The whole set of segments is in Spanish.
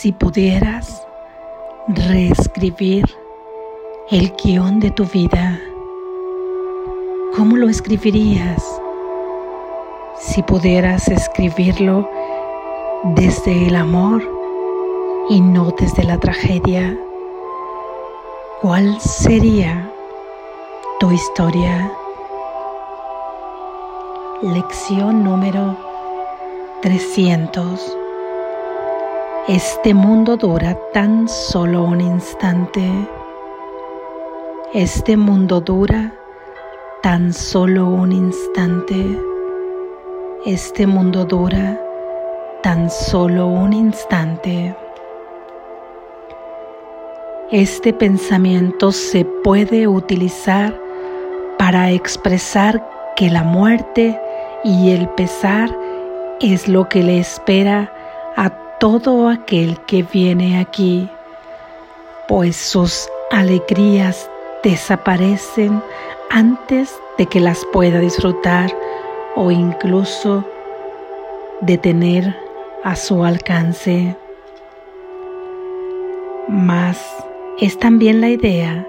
Si pudieras reescribir el guion de tu vida, ¿cómo lo escribirías? Si pudieras escribirlo desde el amor y no desde la tragedia, ¿cuál sería tu historia? Lección número 300. Este mundo dura tan solo un instante. Este mundo dura tan solo un instante. Este mundo dura tan solo un instante. Este pensamiento se puede utilizar para expresar que la muerte y el pesar es lo que le espera todo aquel que viene aquí, pues sus alegrías desaparecen antes de que las pueda disfrutar o incluso de tener a su alcance. Mas es también la idea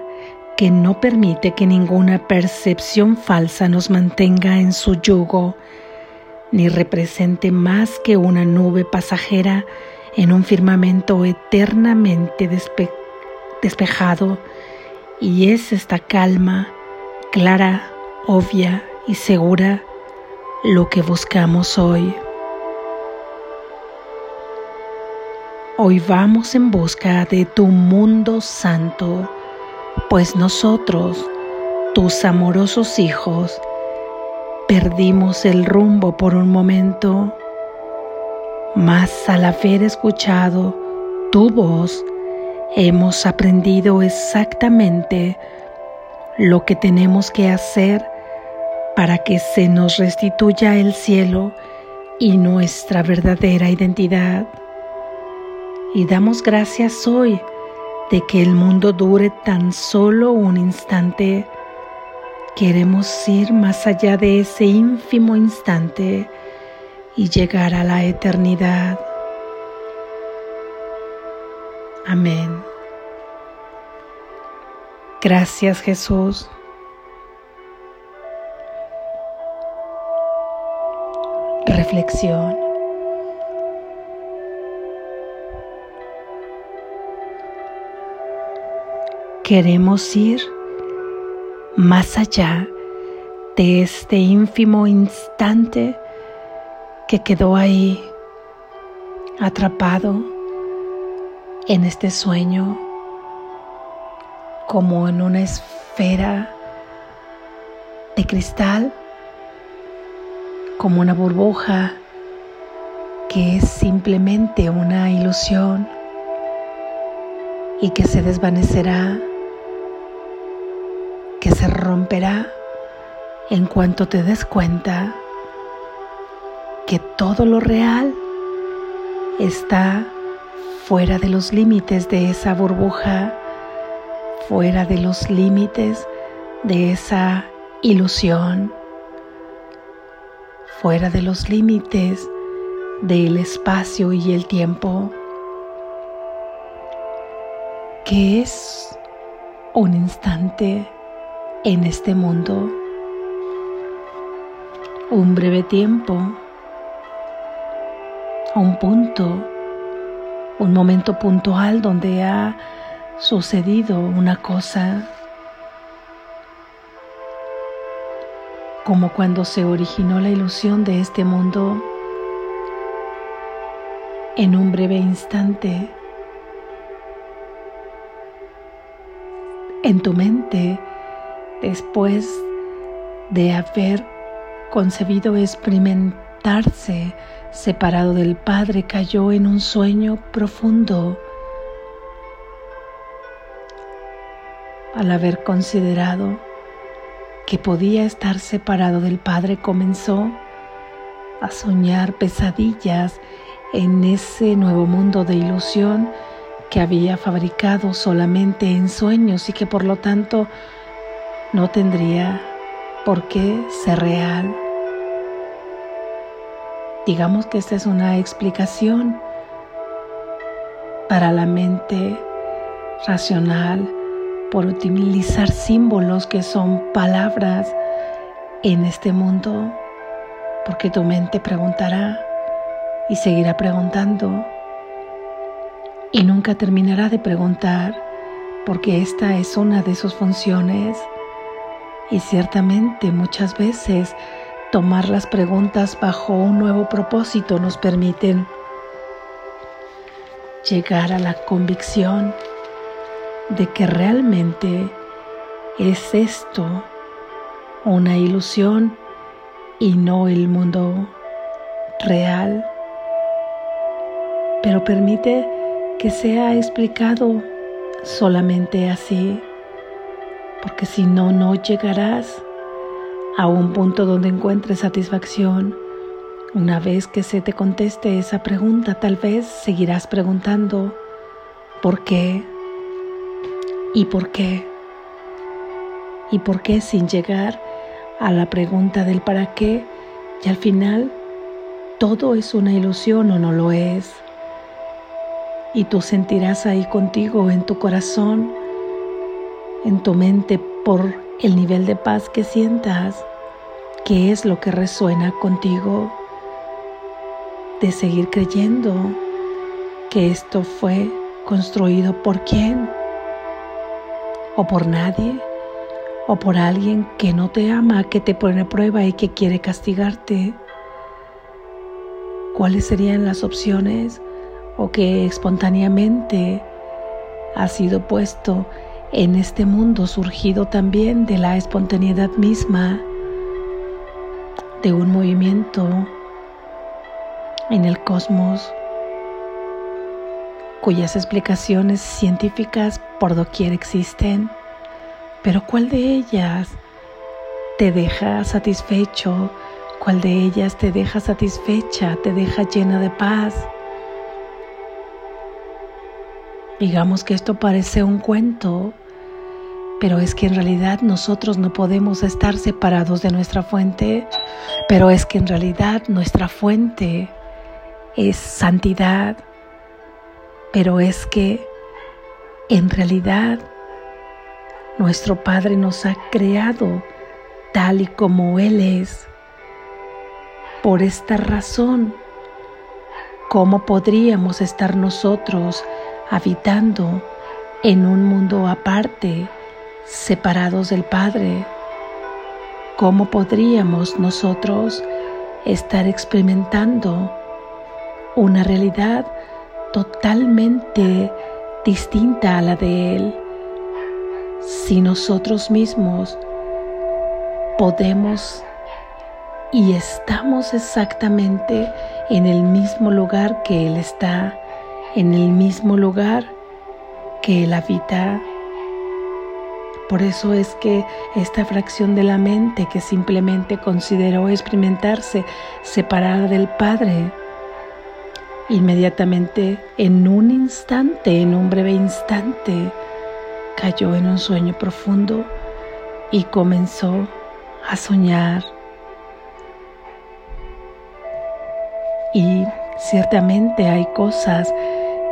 que no permite que ninguna percepción falsa nos mantenga en su yugo ni represente más que una nube pasajera en un firmamento eternamente despejado, y es esta calma clara, obvia y segura lo que buscamos hoy. Hoy vamos en busca de tu mundo santo, pues nosotros, tus amorosos hijos, Perdimos el rumbo por un momento, mas al haber escuchado tu voz, hemos aprendido exactamente lo que tenemos que hacer para que se nos restituya el cielo y nuestra verdadera identidad. Y damos gracias hoy de que el mundo dure tan solo un instante Queremos ir más allá de ese ínfimo instante y llegar a la eternidad. Amén. Gracias Jesús. Reflexión. Queremos ir más allá de este ínfimo instante que quedó ahí atrapado en este sueño como en una esfera de cristal, como una burbuja que es simplemente una ilusión y que se desvanecerá se romperá en cuanto te des cuenta que todo lo real está fuera de los límites de esa burbuja, fuera de los límites de esa ilusión, fuera de los límites del espacio y el tiempo, que es un instante en este mundo. Un breve tiempo, un punto, un momento puntual donde ha sucedido una cosa como cuando se originó la ilusión de este mundo en un breve instante. En tu mente después de haber concebido experimentarse separado del Padre, cayó en un sueño profundo. Al haber considerado que podía estar separado del Padre, comenzó a soñar pesadillas en ese nuevo mundo de ilusión que había fabricado solamente en sueños y que por lo tanto no tendría por qué ser real. Digamos que esta es una explicación para la mente racional por utilizar símbolos que son palabras en este mundo, porque tu mente preguntará y seguirá preguntando y nunca terminará de preguntar porque esta es una de sus funciones y ciertamente muchas veces tomar las preguntas bajo un nuevo propósito nos permiten llegar a la convicción de que realmente es esto una ilusión y no el mundo real, pero permite que sea explicado solamente así, porque si no, no llegarás a un punto donde encuentres satisfacción. Una vez que se te conteste esa pregunta, tal vez seguirás preguntando, ¿por qué? ¿Y por qué? ¿Y por qué sin llegar a la pregunta del para qué? Y al final, todo es una ilusión o no lo es. Y tú sentirás ahí contigo, en tu corazón, en tu mente, por el nivel de paz que sientas, qué es lo que resuena contigo, de seguir creyendo que esto fue construido por quién o por nadie, o por alguien que no te ama, que te pone a prueba y que quiere castigarte. ¿Cuáles serían las opciones o que espontáneamente ha sido puesto en este mundo surgido también de la espontaneidad misma, de un movimiento en el cosmos cuyas explicaciones científicas por doquier existen, pero ¿cuál de ellas te deja satisfecho? ¿Cuál de ellas te deja satisfecha, te deja llena de paz? Digamos que esto parece un cuento, pero es que en realidad nosotros no podemos estar separados de nuestra fuente, pero es que en realidad nuestra fuente es santidad, pero es que en realidad nuestro Padre nos ha creado tal y como Él es. Por esta razón, ¿cómo podríamos estar nosotros habitando en un mundo aparte, separados del Padre? ¿Cómo podríamos nosotros estar experimentando una realidad totalmente distinta a la de Él, si nosotros mismos podemos y estamos exactamente en el mismo lugar que Él está, en el mismo lugar que Él habita. Por eso es que esta fracción de la mente que simplemente consideró experimentarse separada del Padre, Inmediatamente, en un instante, en un breve instante, cayó en un sueño profundo y comenzó a soñar. Y ciertamente hay cosas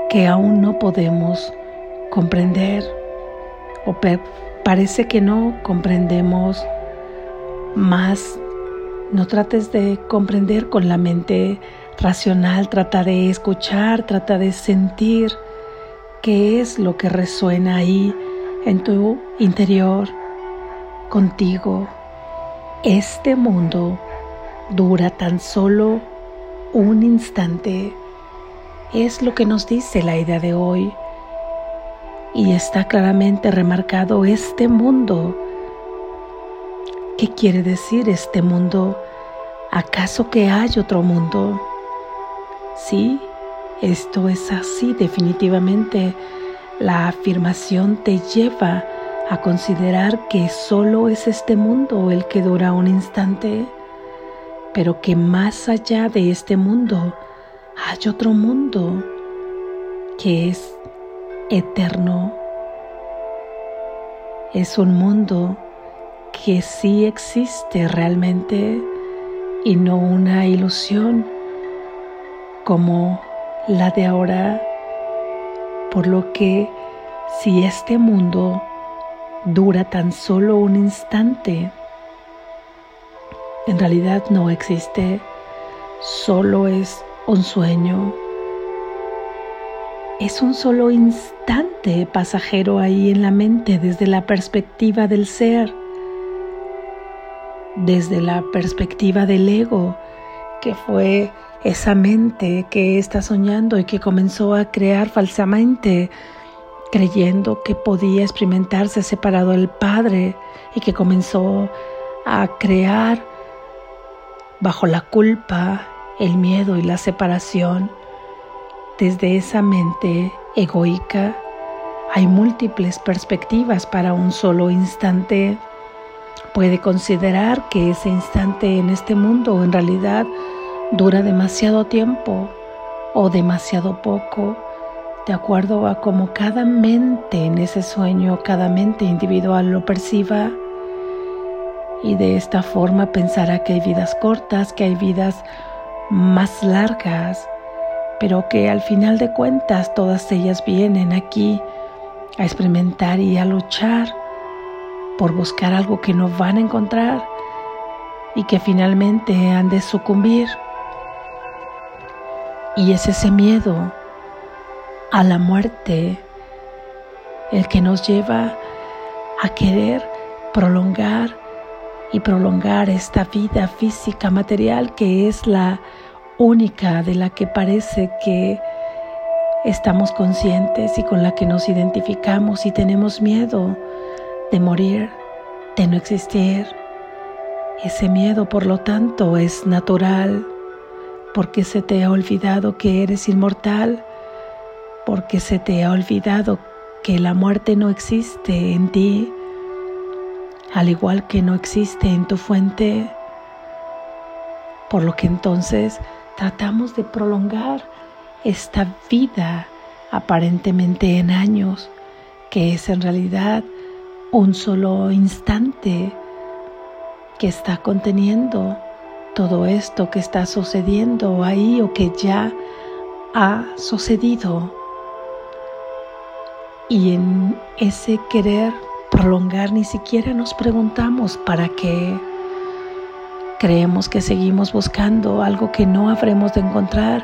que aún no podemos comprender o parece que no comprendemos más. No trates de comprender con la mente racional, trata de escuchar, trata de sentir qué es lo que resuena ahí en tu interior, contigo. Este mundo dura tan solo un instante. Es lo que nos dice la idea de hoy. Y está claramente remarcado este mundo. ¿Qué quiere decir este mundo? ¿Acaso que hay otro mundo? Sí, esto es así definitivamente. La afirmación te lleva a considerar que solo es este mundo el que dura un instante, pero que más allá de este mundo hay otro mundo que es eterno. Es un mundo que sí existe realmente y no una ilusión como la de ahora Por lo que si este mundo dura tan solo un instante, en realidad no existe, solo es un sueño. Es un solo instante pasajero ahí en la mente desde la perspectiva del ser, desde la perspectiva del ego, que fue esa mente que está soñando y que comenzó a crear falsamente, creyendo que podía experimentarse separado del Padre y que comenzó a crear bajo la culpa, el miedo y la separación. Desde esa mente egoica hay múltiples perspectivas para un solo instante. Puede considerar que ese instante en este mundo en realidad dura demasiado tiempo o demasiado poco, de acuerdo a cómo cada mente en ese sueño, cada mente individual lo perciba. Y de esta forma pensará que hay vidas cortas, que hay vidas más largas, pero que al final de cuentas todas ellas vienen aquí a experimentar y a luchar por buscar algo que no van a encontrar y que finalmente han de sucumbir. Y es ese miedo a la muerte el que nos lleva a querer prolongar y prolongar esta vida física material que es la única de la que parece que estamos conscientes y con la que nos identificamos y tenemos miedo de morir, de no existir. Ese miedo, por lo tanto, es natural porque se te ha olvidado que eres inmortal, porque se te ha olvidado que la muerte no existe en ti, al igual que no existe en tu fuente, por lo que entonces tratamos de prolongar esta vida aparentemente en años, que es en realidad un solo instante que está conteniendo todo esto que está sucediendo ahí o que ya ha sucedido. Y en ese querer prolongar ni siquiera nos preguntamos para qué. Creemos que seguimos buscando algo que no habremos de encontrar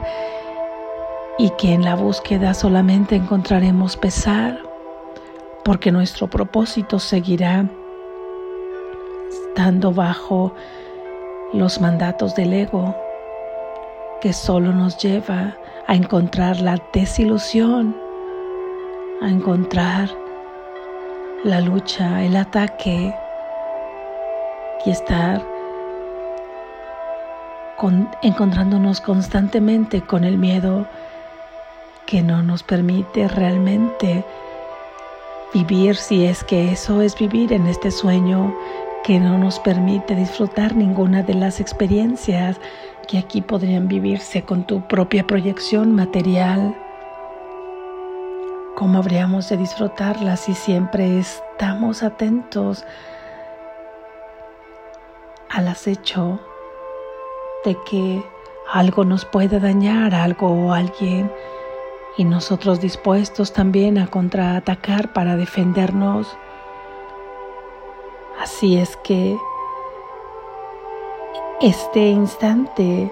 y que en la búsqueda solamente encontraremos pesar, porque nuestro propósito seguirá estando bajo los mandatos del ego que solo nos lleva a encontrar la desilusión, a encontrar la lucha, el ataque y estar encontrándonos constantemente con el miedo que no nos permite realmente vivir si es que eso es vivir en este sueño que no nos permite disfrutar ninguna de las experiencias que aquí podrían vivirse con tu propia proyección material. ¿Cómo habríamos de disfrutarlas si siempre estamos atentos al acecho de que algo nos puede dañar, algo o alguien, y nosotros dispuestos también a contraatacar para defendernos? Así es que este instante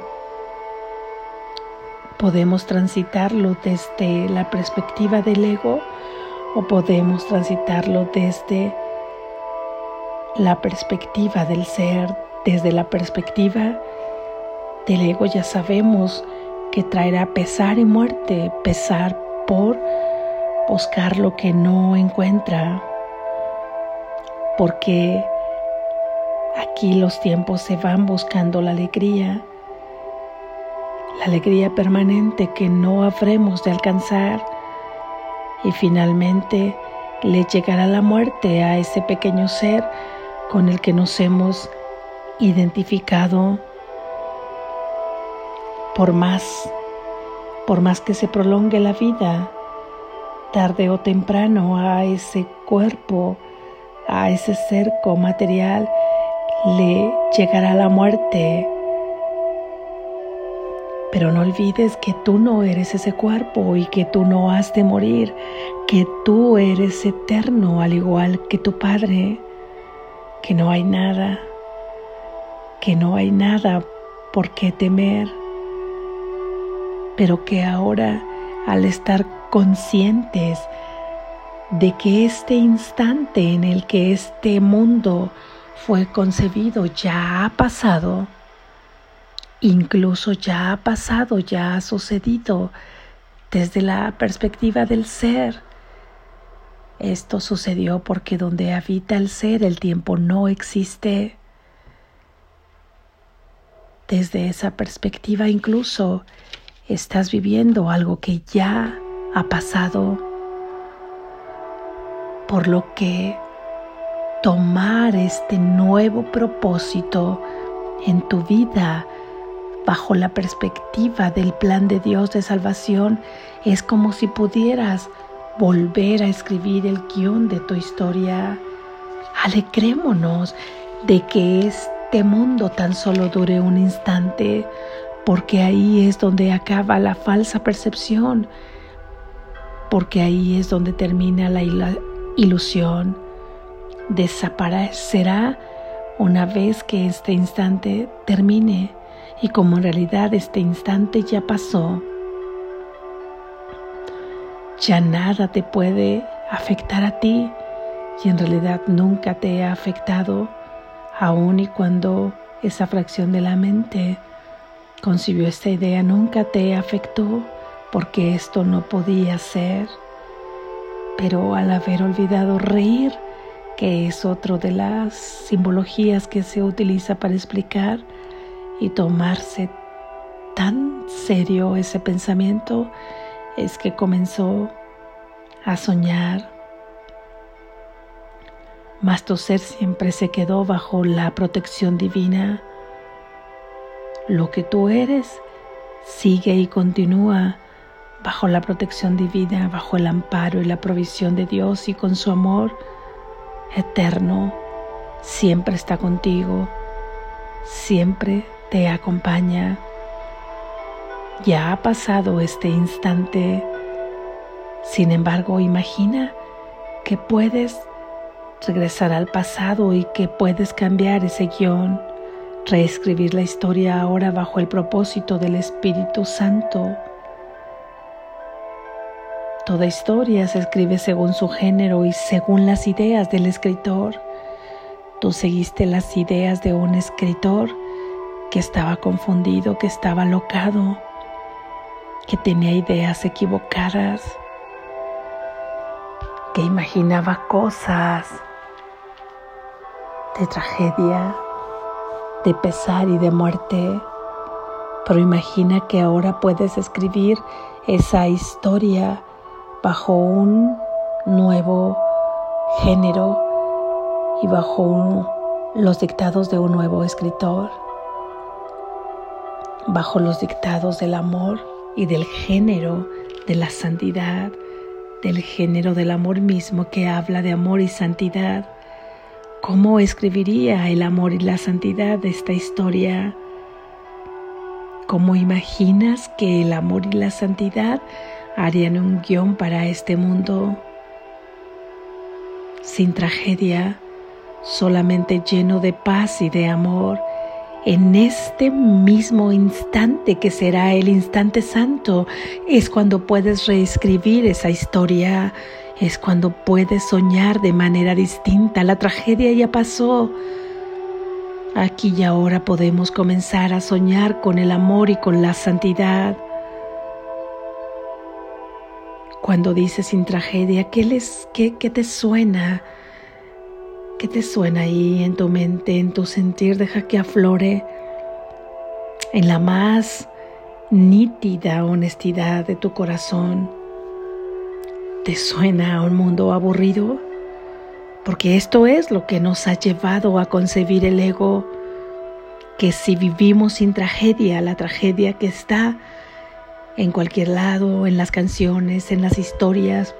podemos transitarlo desde la perspectiva del ego o podemos transitarlo desde la perspectiva del ser, desde la perspectiva del ego ya sabemos que traerá pesar y muerte, pesar por buscar lo que no encuentra, porque aquí los tiempos se van buscando la alegría, la alegría permanente que no habremos de alcanzar y finalmente le llegará la muerte a ese pequeño ser con el que nos hemos identificado por más, por más que se prolongue la vida, tarde o temprano a ese cuerpo a ese cerco material le llegará la muerte. Pero no olvides que tú no eres ese cuerpo y que tú no has de morir, que tú eres eterno al igual que tu Padre, que no hay nada, que no hay nada por qué temer, pero que ahora al estar conscientes de que este instante en el que este mundo fue concebido ya ha pasado, incluso ya ha pasado, ya ha sucedido desde la perspectiva del ser. Esto sucedió porque donde habita el ser el tiempo no existe. Desde esa perspectiva incluso estás viviendo algo que ya ha pasado, por lo que tomar este nuevo propósito en tu vida bajo la perspectiva del plan de Dios de salvación es como si pudieras volver a escribir el guion de tu historia. Alegrémonos de que este mundo tan solo dure un instante, porque ahí es donde acaba la falsa percepción, porque ahí es donde termina la ilusión. Desaparecerá una vez que este instante termine y como en realidad este instante ya pasó, ya nada te puede afectar a ti y en realidad nunca te ha afectado, aun y cuando esa fracción de la mente concibió esta idea, nunca te afectó porque esto no podía ser. Pero al haber olvidado reír, que es otro de las simbologías que se utiliza para explicar y tomarse tan serio ese pensamiento es que comenzó a soñar. Mas tu ser siempre se quedó bajo la protección divina. Lo que tú eres sigue y continúa bajo la protección divina, bajo el amparo y la provisión de Dios y con su amor eterno. Siempre está contigo, siempre te acompaña. Ya ha pasado este instante. Sin embargo, imagina que puedes regresar al pasado y que puedes cambiar ese guion, reescribir la historia ahora bajo el propósito del Espíritu Santo. Toda historia se escribe según su género y según las ideas del escritor. Tú seguiste las ideas de un escritor que estaba confundido, que estaba locado, que tenía ideas equivocadas, que imaginaba cosas de tragedia, de pesar y de muerte. Pero imagina que ahora puedes escribir esa historia bajo un nuevo género y bajo los dictados de un nuevo escritor bajo los dictados del amor y del género de la santidad, del género del amor mismo que habla de amor y santidad. ¿Cómo escribiría el amor y la santidad de esta historia? ¿Cómo imaginas que el amor y la santidad harían un guion para este mundo? Sin tragedia, solamente lleno de paz y de amor en este mismo instante que será el instante santo, es cuando puedes reescribir esa historia, es cuando puedes soñar de manera distinta. La tragedia ya pasó. Aquí y ahora podemos comenzar a soñar con el amor y con la santidad. Cuando dices sin tragedia, ¿qué, les, qué, qué te suena? ¿Qué te suena ahí en tu mente, en tu sentir? Deja que aflore en la más nítida honestidad de tu corazón. ¿Te suena a un mundo aburrido? Porque esto es lo que nos ha llevado a concebir el ego, que si vivimos sin tragedia, la tragedia que está en cualquier lado, en las canciones, en las historias,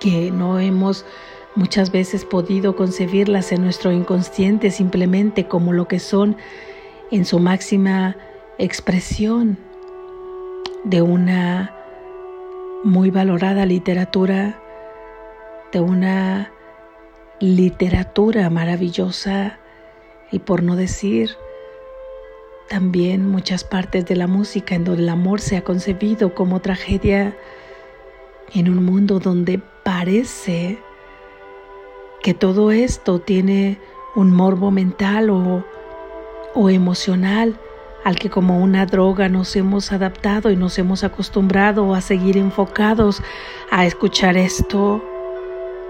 que no hemos muchas veces podido concebirlas en nuestro inconsciente simplemente como lo que son en su máxima expresión, de una muy valorada literatura, de una literatura maravillosa y por no decir también muchas partes de la música en donde el amor se ha concebido como tragedia en un mundo donde parece que todo esto tiene un morbo mental o, o emocional al que como una droga nos hemos adaptado y nos hemos acostumbrado a seguir enfocados a escuchar esto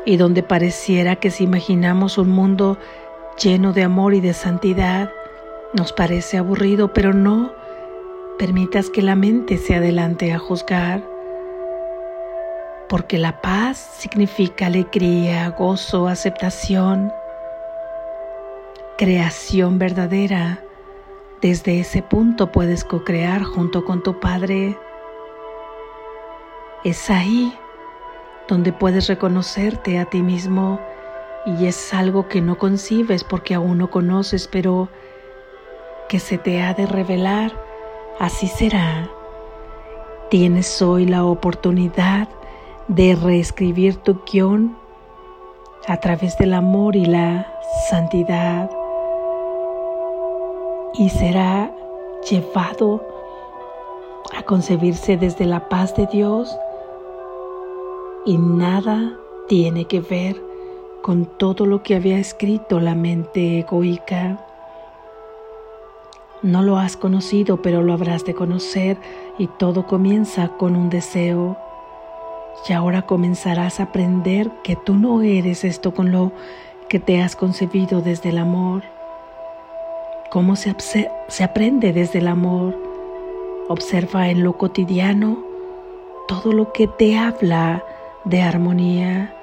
y donde pareciera que si imaginamos un mundo lleno de amor y de santidad, nos parece aburrido, pero no permitas que la mente se adelante a juzgar, porque la paz significa alegría, gozo, aceptación, creación verdadera. Desde ese punto puedes co-crear junto con tu Padre. Es ahí donde puedes reconocerte a ti mismo y es algo que no concibes porque aún no conoces, pero que se te ha de revelar, así será. Tienes hoy la oportunidad de reescribir tu guion a través del amor y la santidad y será llevado a concebirse desde la paz de Dios y nada tiene que ver con todo lo que había escrito la mente egoica. No lo has conocido, pero lo habrás de conocer y todo comienza con un deseo. Y ahora comenzarás a aprender que tú no eres esto con lo que te has concebido desde el amor. ¿Cómo se, se aprende desde el amor? Observa en lo cotidiano todo lo que te habla de armonía,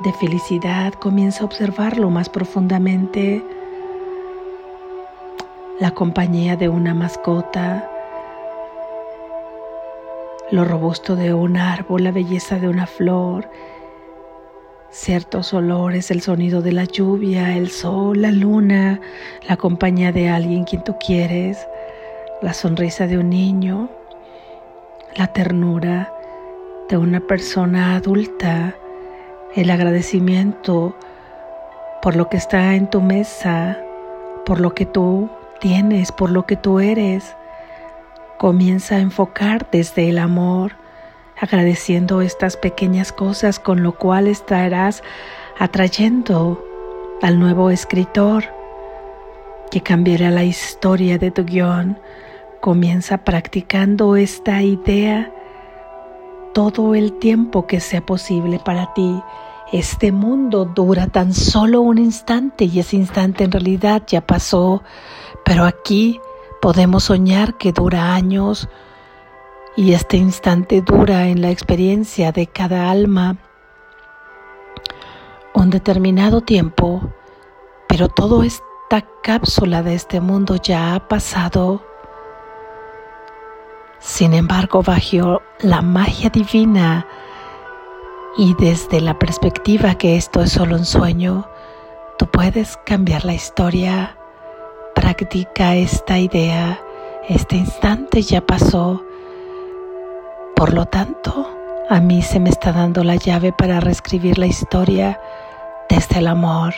de felicidad, comienza a observarlo más profundamente. La compañía de una mascota, lo robusto de un árbol, la belleza de una flor, ciertos olores, el sonido de la lluvia, el sol, la luna, la compañía de alguien quien tú quieres, la sonrisa de un niño, la ternura de una persona adulta, el agradecimiento por lo que está en tu mesa, por lo que tú tienes, por lo que tú eres. Comienza a enfocar desde el amor, agradeciendo estas pequeñas cosas con lo cual estarás atrayendo al nuevo escritor que cambiará la historia de tu guion. Comienza practicando esta idea todo el tiempo que sea posible para ti. Este mundo dura tan solo un instante y ese instante en realidad ya pasó, pero aquí podemos soñar que dura años y este instante dura en la experiencia de cada alma un determinado tiempo, pero toda esta cápsula de este mundo ya ha pasado sin embargo, bajo la magia divina y desde la perspectiva que esto es solo un sueño, tú puedes cambiar la historia. Practica esta idea. Este instante ya pasó. Por lo tanto, a mí se me está dando la llave para reescribir la historia desde el amor.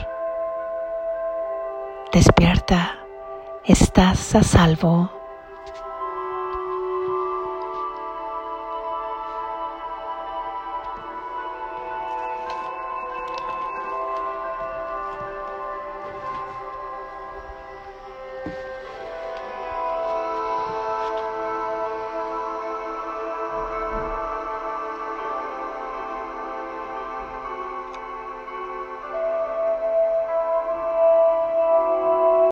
Despierta. Estás a salvo.